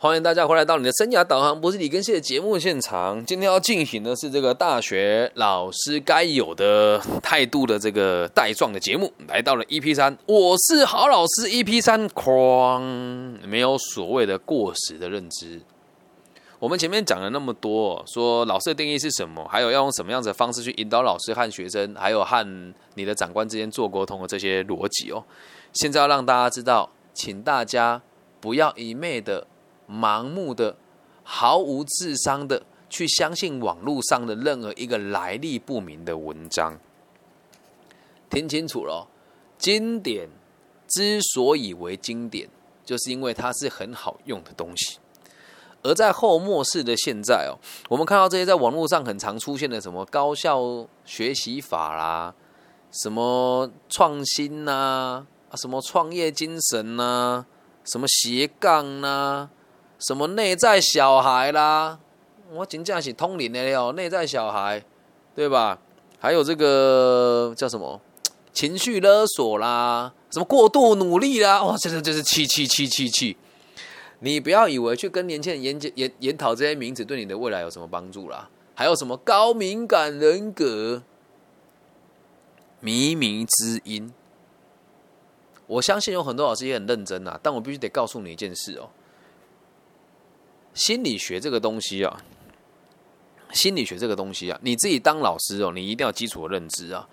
欢迎大家回来到你的生涯导航，不是李根熙的节目现场。今天要进行的是这个大学老师该有的态度的这个带状的节目，来到了 EP 三，我是好老师 EP 三，哐，没有所谓的过时的认知。我们前面讲了那么多，说老师的定义是什么，还有要用什么样子的方式去引导老师和学生，还有和你的长官之间做沟通的这些逻辑哦。现在要让大家知道，请大家不要一昧的。盲目的、毫无智商的去相信网络上的任何一个来历不明的文章，听清楚了，经典之所以为经典，就是因为它是很好用的东西。而在后末世的现在哦，我们看到这些在网络上很常出现的什么高效学习法啦，什么创新呐，啊，什么创业精神呐，什么斜杠呐。什么内在小孩啦，我真正是通灵的了。内在小孩，对吧？还有这个叫什么情绪勒索啦，什么过度努力啦，哇，真的就是气气气气气！你不要以为去跟年轻人研究研研讨这些名词对你的未来有什么帮助啦。还有什么高敏感人格、靡靡之音，我相信有很多老师也很认真啊，但我必须得告诉你一件事哦。心理学这个东西啊，心理学这个东西啊，你自己当老师哦，你一定要基础的认知啊。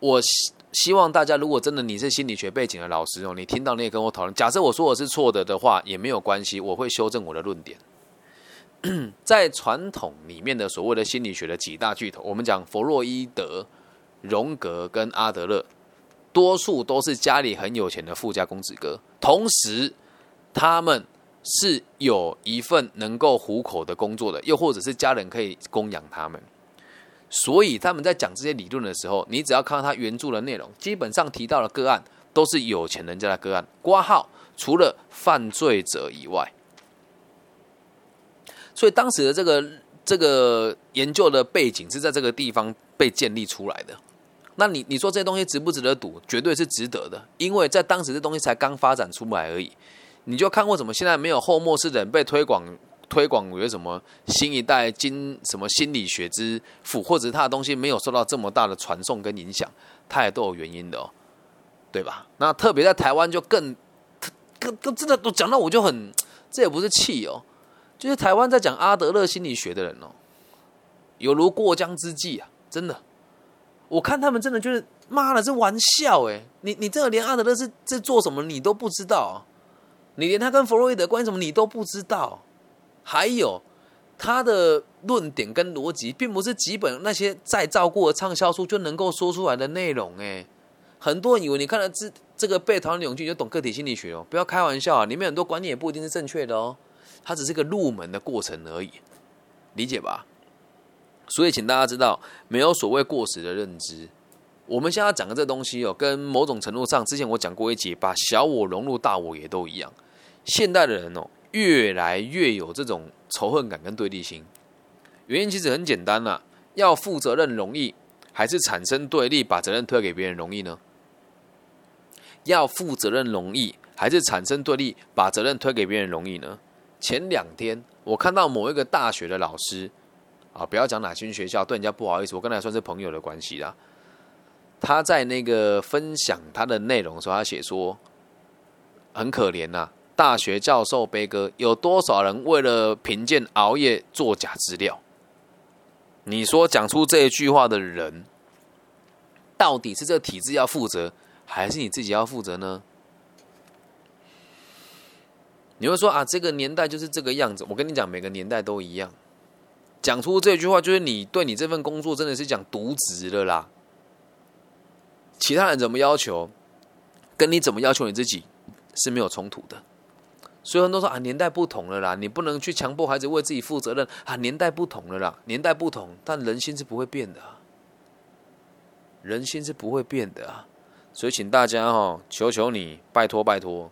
我希希望大家，如果真的你是心理学背景的老师哦，你听到你也跟我讨论。假设我说我是错的的话，也没有关系，我会修正我的论点。在传统里面的所谓的心理学的几大巨头，我们讲弗洛伊德、荣格跟阿德勒，多数都是家里很有钱的富家公子哥，同时他们。是有一份能够糊口的工作的，又或者是家人可以供养他们，所以他们在讲这些理论的时候，你只要看到他原著的内容，基本上提到的个案都是有钱人家的个案。挂号除了犯罪者以外，所以当时的这个这个研究的背景是在这个地方被建立出来的。那你你说这些东西值不值得赌？绝对是值得的，因为在当时这东西才刚发展出来而已。你就看过什么？现在没有后末世的人被推广推广为什么新一代经什么心理学之父，或者他的东西没有受到这么大的传送跟影响，他也都有原因的哦，对吧？那特别在台湾就更更更真的都讲到我就很，这也不是气哦，就是台湾在讲阿德勒心理学的人哦，有如过江之鲫啊，真的，我看他们真的就是妈的，这玩笑哎，你你这个连阿德勒是在做什么你都不知道。你连他跟弗洛伊德关系什么你都不知道，还有他的论点跟逻辑，并不是几本那些再照顾的畅销书就能够说出来的内容。哎，很多人以为你看了这这个《被讨厌的勇气》就懂个体心理学哦，不要开玩笑啊！里面很多观念也不一定是正确的哦，它只是个入门的过程而已，理解吧？所以，请大家知道，没有所谓过时的认知。我们现在讲的这东西哦，跟某种程度上，之前我讲过一节，把小我融入大我也都一样。现代的人哦，越来越有这种仇恨感跟对立心。原因其实很简单啦，要负责任容易，还是产生对立，把责任推给别人容易呢？要负责任容易，还是产生对立，把责任推给别人容易呢？前两天我看到某一个大学的老师啊，不要讲哪间学校，对人家不好意思，我跟他算是朋友的关系啦。他在那个分享他的内容的时候，他写说很可怜呐。大学教授悲歌，有多少人为了评鉴熬夜做假资料？你说讲出这一句话的人，到底是这个体制要负责，还是你自己要负责呢？你会说啊，这个年代就是这个样子。我跟你讲，每个年代都一样。讲出这句话，就是你对你这份工作真的是讲渎职了啦。其他人怎么要求，跟你怎么要求你自己是没有冲突的。所以很多说啊，年代不同了啦，你不能去强迫孩子为自己负责任啊。年代不同了啦，年代不同，但人心是不会变的，人心是不会变的啊。所以请大家哈，求求你，拜托拜托，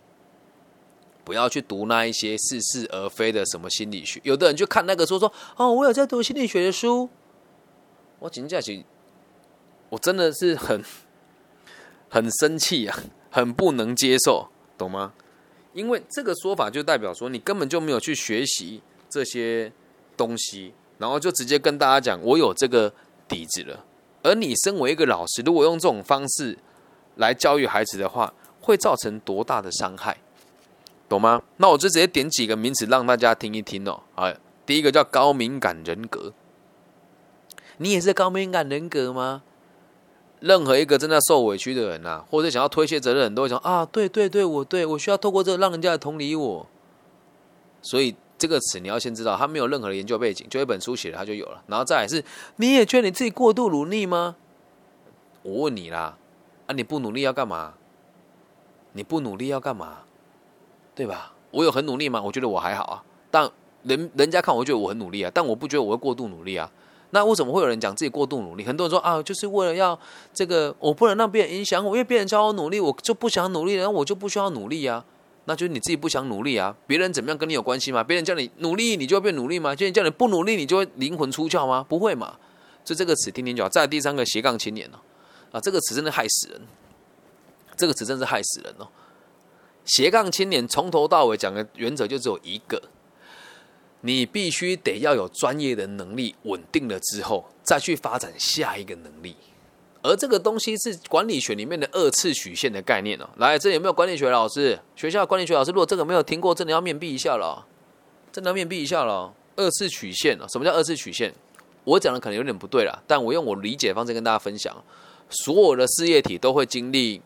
不要去读那一些似是而非的什么心理学。有的人就看那个说说哦，我有在读心理学的书，我紧接着，我真的是很很生气啊，很不能接受，懂吗？因为这个说法就代表说你根本就没有去学习这些东西，然后就直接跟大家讲我有这个底子了。而你身为一个老师，如果用这种方式来教育孩子的话，会造成多大的伤害，懂吗？那我就直接点几个名词让大家听一听哦。啊，第一个叫高敏感人格，你也是高敏感人格吗？任何一个正在受委屈的人呐，或者想要推卸责任，都会讲啊，对对对，我对我需要透过这个让人家来同理我。所以这个词你要先知道，它没有任何的研究背景，就一本书写了它就有了。然后再来是，你也觉得你自己过度努力吗？我问你啦，啊，你不努力要干嘛？你不努力要干嘛？对吧？我有很努力吗？我觉得我还好啊，但人人家看我觉得我很努力啊，但我不觉得我会过度努力啊。那为什么会有人讲自己过度努力？很多人说啊，就是为了要这个，我不能让别人影响我，因为别人叫我努力，我就不想努力，然后我就不需要努力啊。那就是你自己不想努力啊，别人怎么样跟你有关系吗？别人叫你努力，你就会变努力吗？别人叫你不努力，你就会灵魂出窍吗？不会嘛。就这个词听听就好。再第三个斜杠青年哦，啊，这个词真的害死人，这个词真是害死人哦。斜杠青年从头到尾讲的原则就只有一个。你必须得要有专业的能力，稳定了之后，再去发展下一个能力。而这个东西是管理学里面的二次曲线的概念哦。来，这有没有管理学老师？学校管理学老师，如果这个没有听过，真的要面壁一下了，真的要面壁一下了。二次曲线哦，什么叫二次曲线？我讲的可能有点不对了，但我用我理解的方式跟大家分享。所有的事业体都会经历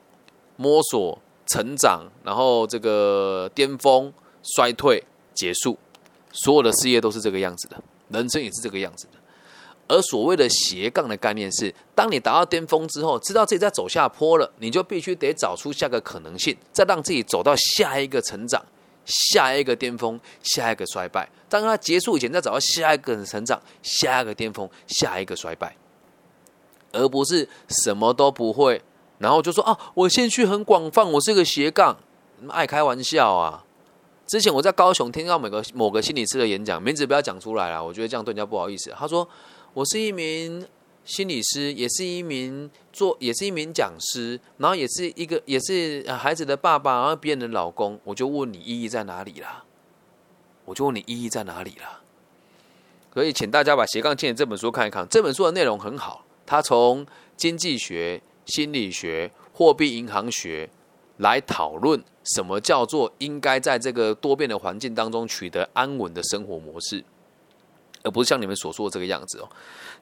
摸索、成长，然后这个巅峰、衰退、结束。所有的事业都是这个样子的，人生也是这个样子的。而所谓的斜杠的概念是，当你达到巅峰之后，知道自己在走下坡了，你就必须得找出下个可能性，再让自己走到下一个成长、下一个巅峰、下一个衰败。当它结束以前，再找到下一个成长、下一个巅峰、下一个衰败，而不是什么都不会，然后就说啊，我兴趣很广泛，我是个斜杠，爱开玩笑啊。之前我在高雄听到某个某个心理师的演讲，名字不要讲出来了，我觉得这样对人家不好意思。他说：“我是一名心理师，也是一名做，也是一名讲师，然后也是一个，也是孩子的爸爸，然后别人的老公。”我就问你意义在哪里啦？我就问你意义在哪里啦？所以，请大家把《斜杠青年》这本书看一看。这本书的内容很好，它从经济学、心理学、货币银行学来讨论。什么叫做应该在这个多变的环境当中取得安稳的生活模式，而不是像你们所说的这个样子哦。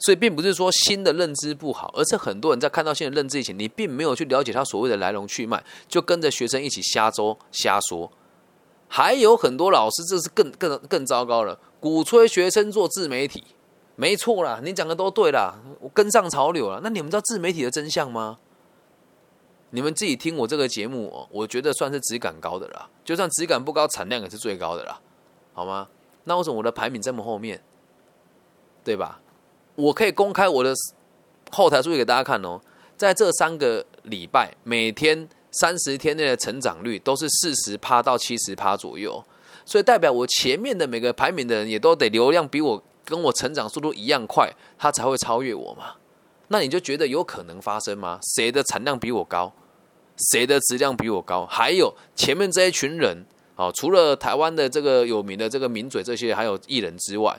所以，并不是说新的认知不好，而是很多人在看到新的认知以前，你并没有去了解他所谓的来龙去脉，就跟着学生一起瞎诌瞎说。还有很多老师，这是更更更糟糕了，鼓吹学生做自媒体，没错啦，你讲的都对啦，我跟上潮流了。那你们知道自媒体的真相吗？你们自己听我这个节目哦，我觉得算是质感高的啦。就算质感不高，产量也是最高的啦，好吗？那为什么我的排名这么后面？对吧？我可以公开我的后台数据给大家看哦。在这三个礼拜，每天三十天内的成长率都是四十趴到七十趴左右，所以代表我前面的每个排名的人也都得流量比我跟我成长速度一样快，他才会超越我嘛。那你就觉得有可能发生吗？谁的产量比我高？谁的质量比我高？还有前面这一群人，哦，除了台湾的这个有名的这个名嘴这些，还有艺人之外，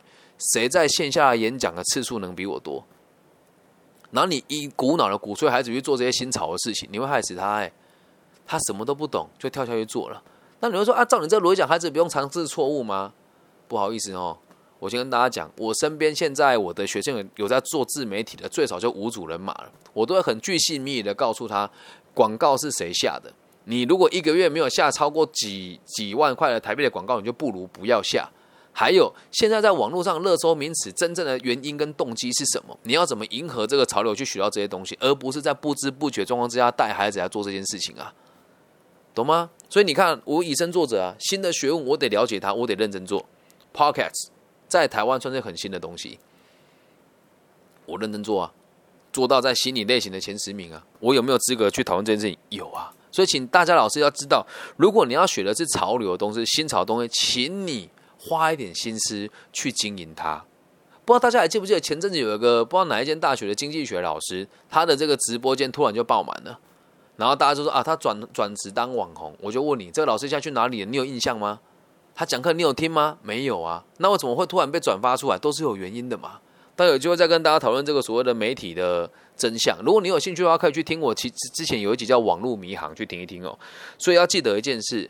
谁在线下演讲的次数能比我多？然后你一股脑的鼓吹孩子去做这些新潮的事情，你会害死他。哎，他什么都不懂，就跳下去做了。那你会说啊，照你这逻辑讲，孩子不用尝试错误吗？不好意思哦。我先跟大家讲，我身边现在我的学生有在做自媒体的，最少就五组人马了。我都会很具细密的告诉他，广告是谁下的。你如果一个月没有下超过几几万块的台币的广告，你就不如不要下。还有，现在在网络上热搜名词真正的原因跟动机是什么？你要怎么迎合这个潮流去学到这些东西，而不是在不知不觉状况之下带孩子来做这件事情啊？懂吗？所以你看，我以身作则啊，新的学问我得了解它，我得认真做。Pockets。在台湾算是很新的东西，我认真做啊，做到在心理类型的前十名啊。我有没有资格去讨论这件事情？有啊。所以，请大家老师要知道，如果你要学的是潮流的东西、新潮的东西，请你花一点心思去经营它。不知道大家还记不记得前阵子有一个不知道哪一间大学的经济学老师，他的这个直播间突然就爆满了。然后大家就说啊，他转转职当网红，我就问你，这个老师现在去哪里了？你有印象吗？他讲课你有听吗？没有啊，那我怎么会突然被转发出来？都是有原因的嘛。但有机会再跟大家讨论这个所谓的媒体的真相。如果你有兴趣的话，可以去听我其之前有一集叫《网络迷航》，去听一听哦。所以要记得一件事：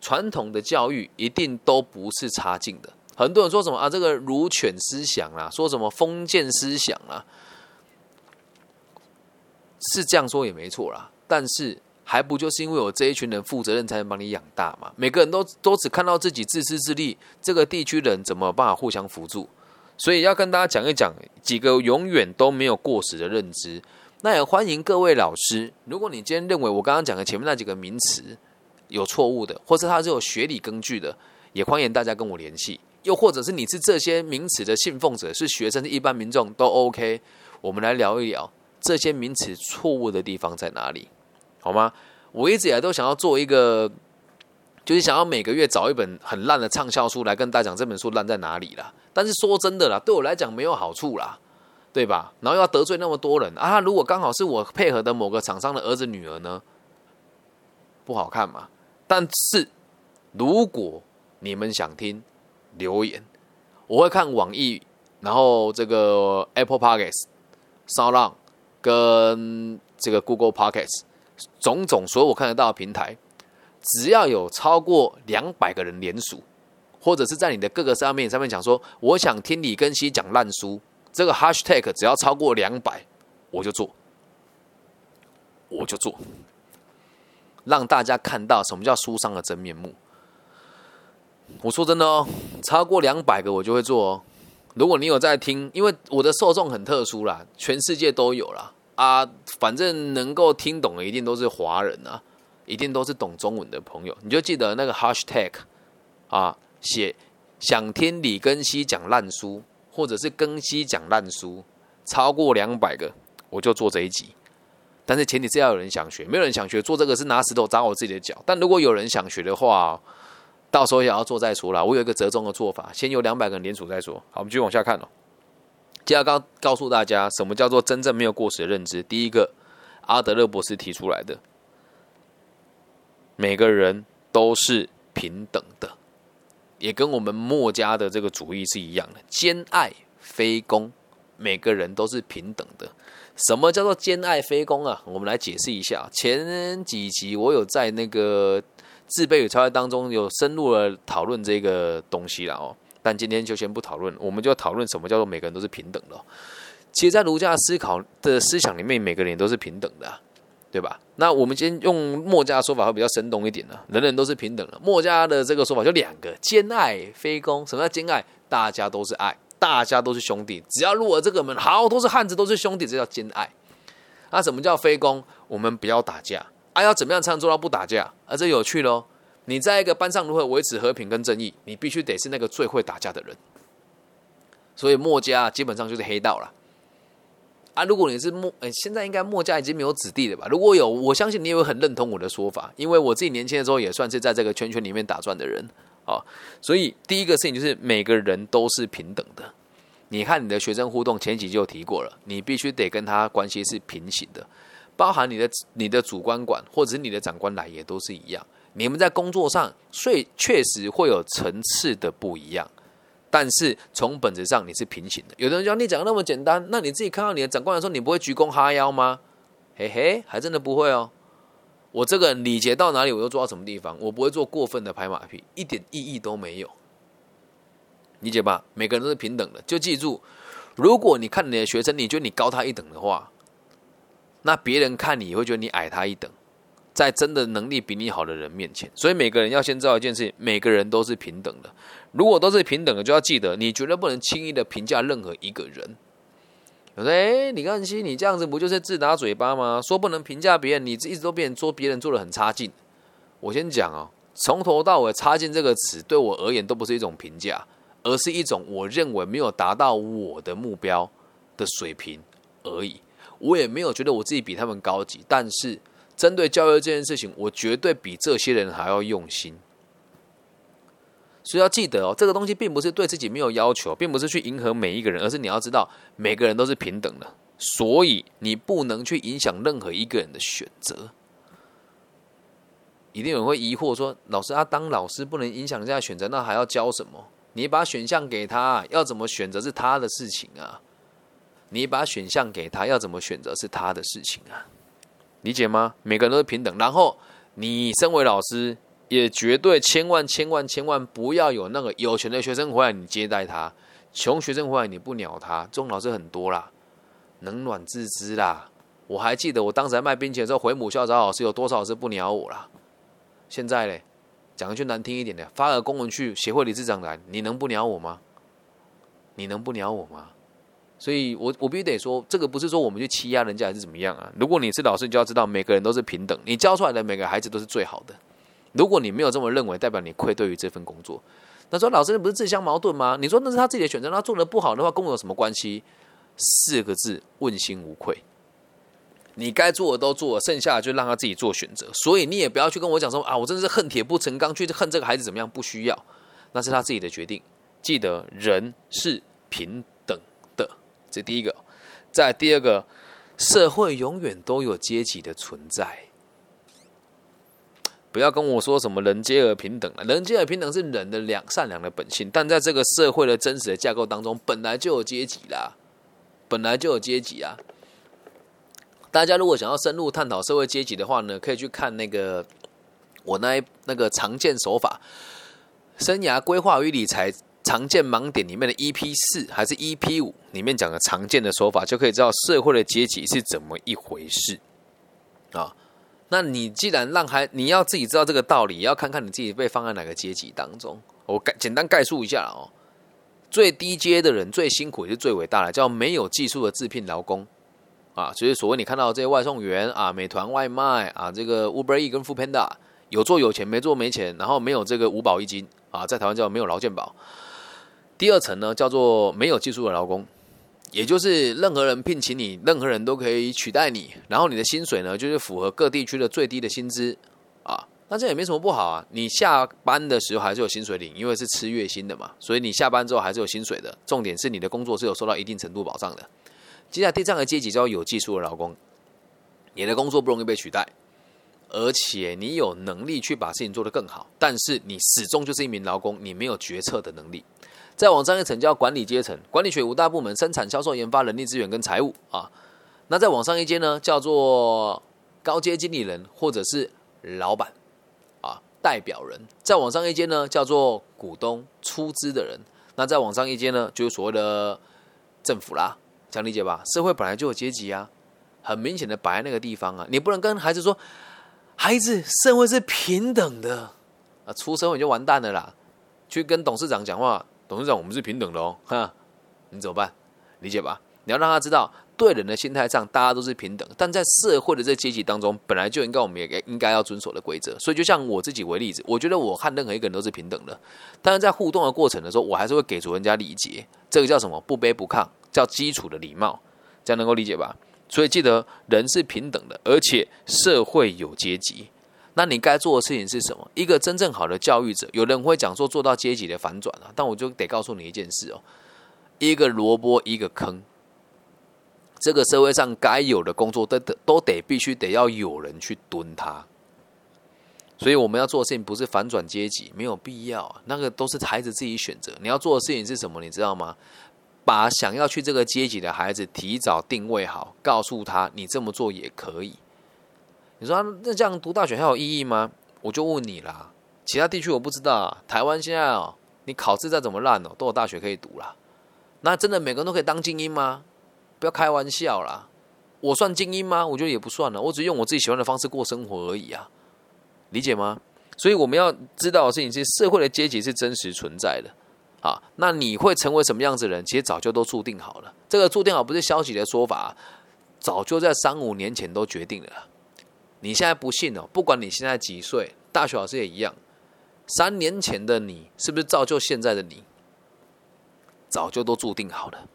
传统的教育一定都不是差劲的。很多人说什么啊，这个儒犬思想啊，说什么封建思想啊，是这样说也没错啦。但是还不就是因为有这一群人负责任，才能帮你养大嘛？每个人都都只看到自己自私自利，这个地区人怎么办法互相辅助？所以要跟大家讲一讲几个永远都没有过时的认知。那也欢迎各位老师，如果你今天认为我刚刚讲的前面那几个名词有错误的，或者它是有学理根据的，也欢迎大家跟我联系。又或者是你是这些名词的信奉者，是学生、是一般民众都 OK。我们来聊一聊这些名词错误的地方在哪里，好吗？我一直以来都想要做一个。就是想要每个月找一本很烂的畅销书来跟大家讲这本书烂在哪里啦。但是说真的啦，对我来讲没有好处啦，对吧？然后要得罪那么多人啊！如果刚好是我配合的某个厂商的儿子女儿呢，不好看嘛。但是如果你们想听留言，我会看网易，然后这个 Apple Podcasts、s o u n 跟这个 Google Podcasts，种种所有我看得到的平台。只要有超过两百个人联署，或者是在你的各个上面上面讲说，我想听李根熙讲烂书，这个 hashtag 只要超过两百，我就做，我就做，让大家看到什么叫书商的真面目。我说真的哦，超过两百个我就会做哦。如果你有在听，因为我的受众很特殊啦，全世界都有啦。啊，反正能够听懂的一定都是华人啊。一定都是懂中文的朋友，你就记得那个 hashtag 啊，写想听李根熙讲烂书，或者是根熙讲烂书，超过两百个，我就做这一集。但是前提是要有人想学，没有人想学，做这个是拿石头砸我自己的脚。但如果有人想学的话，到时候也要做再说啦。我有一个折中的做法，先有两百个人联署再说。好，我们继续往下看哦。接下来告告诉大家，什么叫做真正没有过时的认知？第一个，阿德勒博士提出来的。每个人都是平等的，也跟我们墨家的这个主义是一样的，兼爱非攻。每个人都是平等的。什么叫做兼爱非攻啊？我们来解释一下。前几集我有在那个自卑与超越当中有深入的讨论这个东西了哦，但今天就先不讨论，我们就讨论什么叫做每个人都是平等的。其实，在儒家思考的思想里面，每个人都是平等的。对吧？那我们先用墨家的说法会比较生动一点呢。人人都是平等的。墨家的这个说法就两个：兼爱非攻。什么叫兼爱？大家都是爱，大家都是兄弟。只要入了这个门，好，都是汉子，都是兄弟，这叫兼爱。那什么叫非攻？我们不要打架。啊，要怎么样才能做到不打架？啊，这有趣喽。你在一个班上如何维持和平跟正义？你必须得是那个最会打架的人。所以墨家基本上就是黑道了。啊，如果你是墨，哎，现在应该墨家已经没有子弟了吧？如果有，我相信你也会很认同我的说法，因为我自己年轻的时候也算是在这个圈圈里面打转的人啊。所以第一个事情就是每个人都是平等的。你看你的学生互动，前几集就提过了，你必须得跟他关系是平行的，包含你的你的主观管或者是你的长官来也都是一样。你们在工作上，所以确实会有层次的不一样。但是从本质上你是平行的。有的人讲你讲的那么简单，那你自己看到你的长官的时候，你不会鞠躬哈腰吗？嘿嘿，还真的不会哦。我这个礼节到哪里，我就做到什么地方，我不会做过分的拍马屁，一点意义都没有。理解吧？每个人都是平等的，就记住，如果你看你的学生，你觉得你高他一等的话，那别人看你也会觉得你矮他一等。在真的能力比你好的人面前，所以每个人要先知道一件事情：每个人都是平等的。如果都是平等的，就要记得，你绝对不能轻易的评价任何一个人。有说：“哎，李冠希，你这样子不就是自打嘴巴吗？说不能评价别人，你一直都别人说别人做的很差劲。”我先讲哦，从头到尾“差劲”这个词对我而言都不是一种评价，而是一种我认为没有达到我的目标的水平而已。我也没有觉得我自己比他们高级，但是。针对教育这件事情，我绝对比这些人还要用心。所以要记得哦，这个东西并不是对自己没有要求，并不是去迎合每一个人，而是你要知道每个人都是平等的，所以你不能去影响任何一个人的选择。一定有人会疑惑说：“老师，他当老师不能影响人家选择，那还要教什么？你把选项给他，要怎么选择是他的事情啊。你把选项给他，要怎么选择是他的事情啊。理解吗？每个人都是平等。然后你身为老师，也绝对千万千万千万不要有那个有钱的学生回来你接待他，穷学生回来你不鸟他。这种老师很多啦，冷暖自知啦。我还记得我当时在卖冰淇淋的时候，回母校找老师，有多少老师不鸟我啦？现在嘞，讲一句难听一点的，发个公文去协会理事长来，你能不鸟我吗？你能不鸟我吗？所以，我我必须得说，这个不是说我们去欺压人家还是怎么样啊。如果你是老师，你就要知道每个人都是平等，你教出来的每个孩子都是最好的。如果你没有这么认为，代表你愧对于这份工作。那说老师不是自相矛盾吗？你说那是他自己的选择，他做的不好的话，跟我有什么关系？四个字：问心无愧。你该做的都做了，剩下的就让他自己做选择。所以你也不要去跟我讲说啊，我真的是恨铁不成钢，去恨这个孩子怎么样？不需要，那是他自己的决定。记得人是平，这第一个。在第二个，社会永远都有阶级的存在。不要跟我说什么人皆而平等了，人皆而平等是人的良善良的本性，但在这个社会的真实的架构当中，本来就有阶级啦，本来就有阶级啊。大家如果想要深入探讨社会阶级的话呢，可以去看那个我那那个常见手法生涯规划与理财常见盲点里面的 EP 四还是 EP 五里面讲的常见的手法，就可以知道社会的阶级是怎么一回事啊。那你既然让孩你要自己知道这个道理，要看看你自己被放在哪个阶级当中。我概简单概述一下哦，最低阶的人最辛苦也是最伟大的，叫没有技术的自聘劳工。啊，所以所谓你看到这些外送员啊，美团外卖啊，这个 Uber E 跟 Foodpanda 有做有钱，没做没钱，然后没有这个五保一金啊，在台湾叫没有劳健保。第二层呢，叫做没有技术的劳工，也就是任何人聘请你，任何人都可以取代你，然后你的薪水呢，就是符合各地区的最低的薪资啊，那这也没什么不好啊。你下班的时候还是有薪水领，因为是吃月薪的嘛，所以你下班之后还是有薪水的。重点是你的工作是有受到一定程度保障的。接下来第三个阶级叫有技术的劳工，你的工作不容易被取代，而且你有能力去把事情做得更好，但是你始终就是一名劳工，你没有决策的能力。再往上一层叫管理阶层，管理学五大部门：生产、销售、研发、人力资源跟财务啊。那再往上一阶呢，叫做高阶经理人或者是老板啊，代表人。再往上一阶呢，叫做股东、出资的人。那再往上一阶呢，就是所谓的政府啦。这样理解吧？社会本来就有阶级啊，很明显的摆在那个地方啊。你不能跟孩子说，孩子，社会是平等的啊，出社会就完蛋了啦。去跟董事长讲话，董事长，我们是平等的哦，哈，你怎么办？理解吧？你要让他知道，对人的心态上，大家都是平等，但在社会的这阶级当中，本来就应该我们也应该要遵守的规则。所以，就像我自己为例子，我觉得我和任何一个人都是平等的，但是在互动的过程的时候，我还是会给足人家礼节。这个叫什么？不卑不亢。叫基础的礼貌，这样能够理解吧？所以记得人是平等的，而且社会有阶级。那你该做的事情是什么？一个真正好的教育者，有人会讲说做到阶级的反转啊，但我就得告诉你一件事哦：一个萝卜一个坑，这个社会上该有的工作都得都得必须得要有人去蹲它。所以我们要做的事情不是反转阶级，没有必要，那个都是孩子自己选择。你要做的事情是什么？你知道吗？把想要去这个阶级的孩子提早定位好，告诉他你这么做也可以。你说那这样读大学还有意义吗？我就问你啦。其他地区我不知道，台湾现在哦，你考试再怎么烂哦，都有大学可以读啦。那真的每个人都可以当精英吗？不要开玩笑啦。我算精英吗？我觉得也不算了。我只用我自己喜欢的方式过生活而已啊，理解吗？所以我们要知道的事情是，社会的阶级是真实存在的。啊，那你会成为什么样子的人？其实早就都注定好了。这个注定好不是消极的说法，早就在三五年前都决定了。你现在不信哦？不管你现在几岁，大学老师也一样。三年前的你，是不是造就现在的你？早就都注定好了，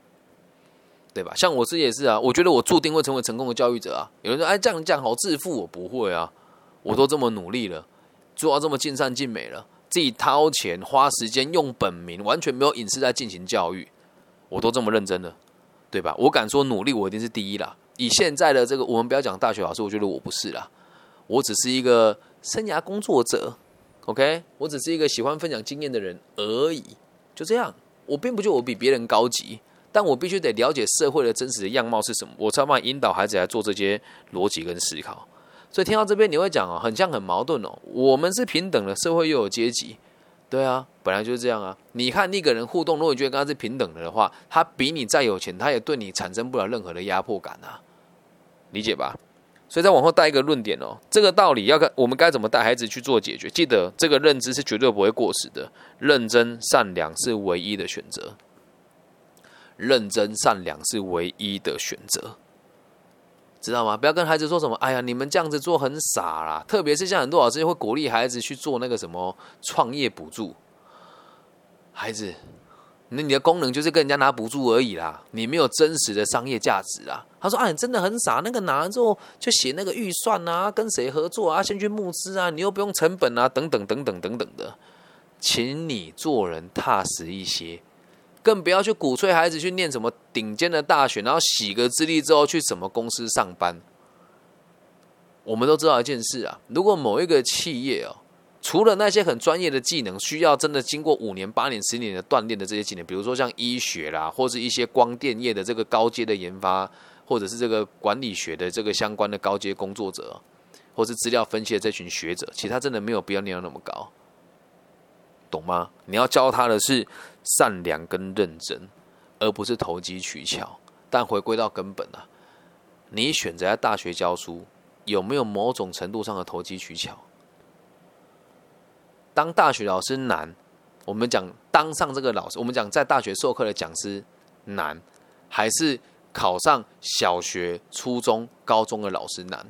对吧？像我自己也是啊，我觉得我注定会成为成功的教育者啊。有人说：“哎，这样这样好自负。”我不会啊，我都这么努力了，做到这么尽善尽美了。自己掏钱花时间用本名，完全没有隐私在进行教育，我都这么认真了，对吧？我敢说努力，我一定是第一啦。以现在的这个，我们不要讲大学老师，我觉得我不是啦，我只是一个生涯工作者，OK，我只是一个喜欢分享经验的人而已，就这样。我并不觉得我比别人高级，但我必须得了解社会的真实的样貌是什么，我才办法引导孩子来做这些逻辑跟思考。所以听到这边你会讲哦，很像很矛盾哦。我们是平等的，社会又有阶级，对啊，本来就是这样啊。你看那个人互动，如果你觉得跟他是平等的的话，他比你再有钱，他也对你产生不了任何的压迫感啊，理解吧？所以再往后带一个论点哦，这个道理要看我们该怎么带孩子去做解决。记得这个认知是绝对不会过时的，认真善良是唯一的选择，认真善良是唯一的选择。知道吗？不要跟孩子说什么。哎呀，你们这样子做很傻啦。特别是像很多老师会鼓励孩子去做那个什么创业补助。孩子，那你的功能就是跟人家拿补助而已啦。你没有真实的商业价值啊。他说：“啊，你真的很傻。那个拿了之后就写那个预算啊，跟谁合作啊，先去募资啊，你又不用成本啊，等等等等等等的。请你做人踏实一些。”更不要去鼓吹孩子去念什么顶尖的大学，然后洗个资历之后去什么公司上班。我们都知道一件事啊，如果某一个企业哦，除了那些很专业的技能，需要真的经过五年、八年、十年的锻炼的这些技能，比如说像医学啦，或是一些光电业的这个高阶的研发，或者是这个管理学的这个相关的高阶工作者，或是资料分析的这群学者，其实他真的没有必要念到那么高。懂吗？你要教他的是善良跟认真，而不是投机取巧。但回归到根本啊，你选择在大学教书，有没有某种程度上的投机取巧？当大学老师难，我们讲当上这个老师，我们讲在大学授课的讲师难，还是考上小学、初中、高中的老师难？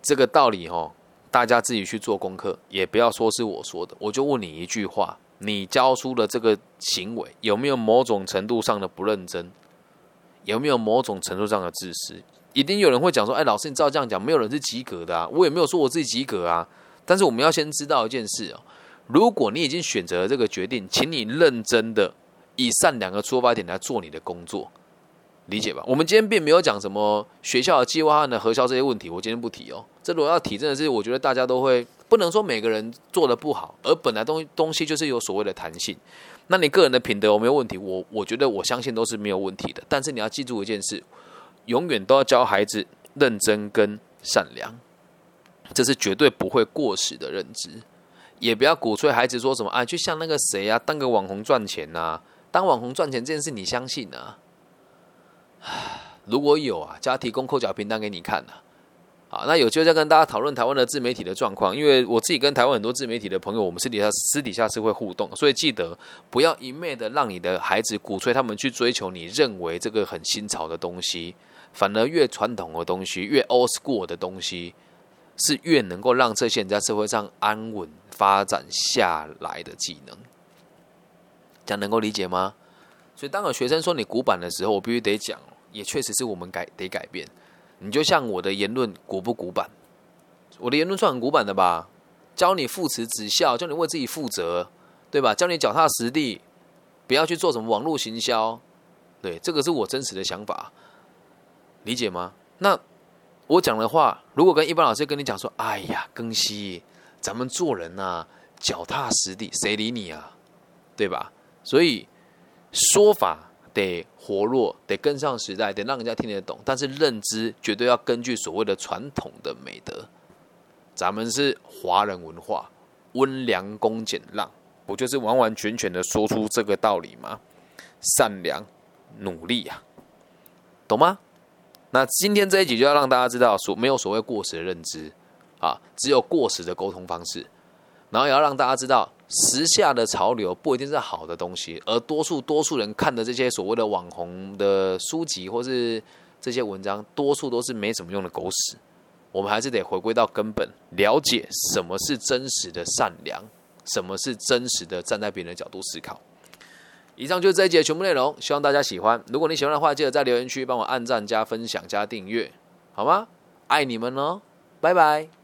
这个道理哦。大家自己去做功课，也不要说是我说的。我就问你一句话：你教书的这个行为有没有某种程度上的不认真？有没有某种程度上的自私？一定有人会讲说：“哎，老师，你照这样讲，没有人是及格的啊！我也没有说我自己及格啊。”但是我们要先知道一件事哦：如果你已经选择了这个决定，请你认真的以善良的出发点来做你的工作，理解吧？我们今天并没有讲什么学校的计划案的核销这些问题，我今天不提哦。这如果要提，真的是我觉得大家都会不能说每个人做的不好，而本来东东西就是有所谓的弹性。那你个人的品德有没有问题？我我觉得我相信都是没有问题的。但是你要记住一件事，永远都要教孩子认真跟善良，这是绝对不会过时的认知。也不要鼓吹孩子说什么啊，就像那个谁啊，当个网红赚钱呐，当网红赚钱这件事你相信啊？如果有啊，加提供扣缴凭单给你看啊。好，那有机会再跟大家讨论台湾的自媒体的状况，因为我自己跟台湾很多自媒体的朋友，我们私底下私底下是会互动，所以记得不要一昧的让你的孩子鼓吹他们去追求你认为这个很新潮的东西，反而越传统的东西，越 old school 的东西，是越能够让这些人在社会上安稳发展下来的技能，这样能够理解吗？所以当有学生说你古板的时候，我必须得讲，也确实是我们改得改变。你就像我的言论古不古板？我的言论算很古板的吧？教你父慈子孝，教你为自己负责，对吧？教你脚踏实地，不要去做什么网络行销。对，这个是我真实的想法，理解吗？那我讲的话，如果跟一般老师跟你讲说：“哎呀，庚希，咱们做人呐，脚踏实地，谁理你啊？”对吧？所以说法。得活络，得跟上时代，得让人家听得懂。但是认知绝对要根据所谓的传统的美德。咱们是华人文化，温良恭俭让，不就是完完全全的说出这个道理吗？善良、努力呀，懂吗？那今天这一集就要让大家知道，所没有所谓过时的认知啊，只有过时的沟通方式。然后也要让大家知道。时下的潮流不一定是好的东西，而多数多数人看的这些所谓的网红的书籍或是这些文章，多数都是没什么用的狗屎。我们还是得回归到根本，了解什么是真实的善良，什么是真实的站在别人的角度思考。以上就是这一节全部内容，希望大家喜欢。如果你喜欢的话，记得在留言区帮我按赞、加分享、加订阅，好吗？爱你们哦，拜拜。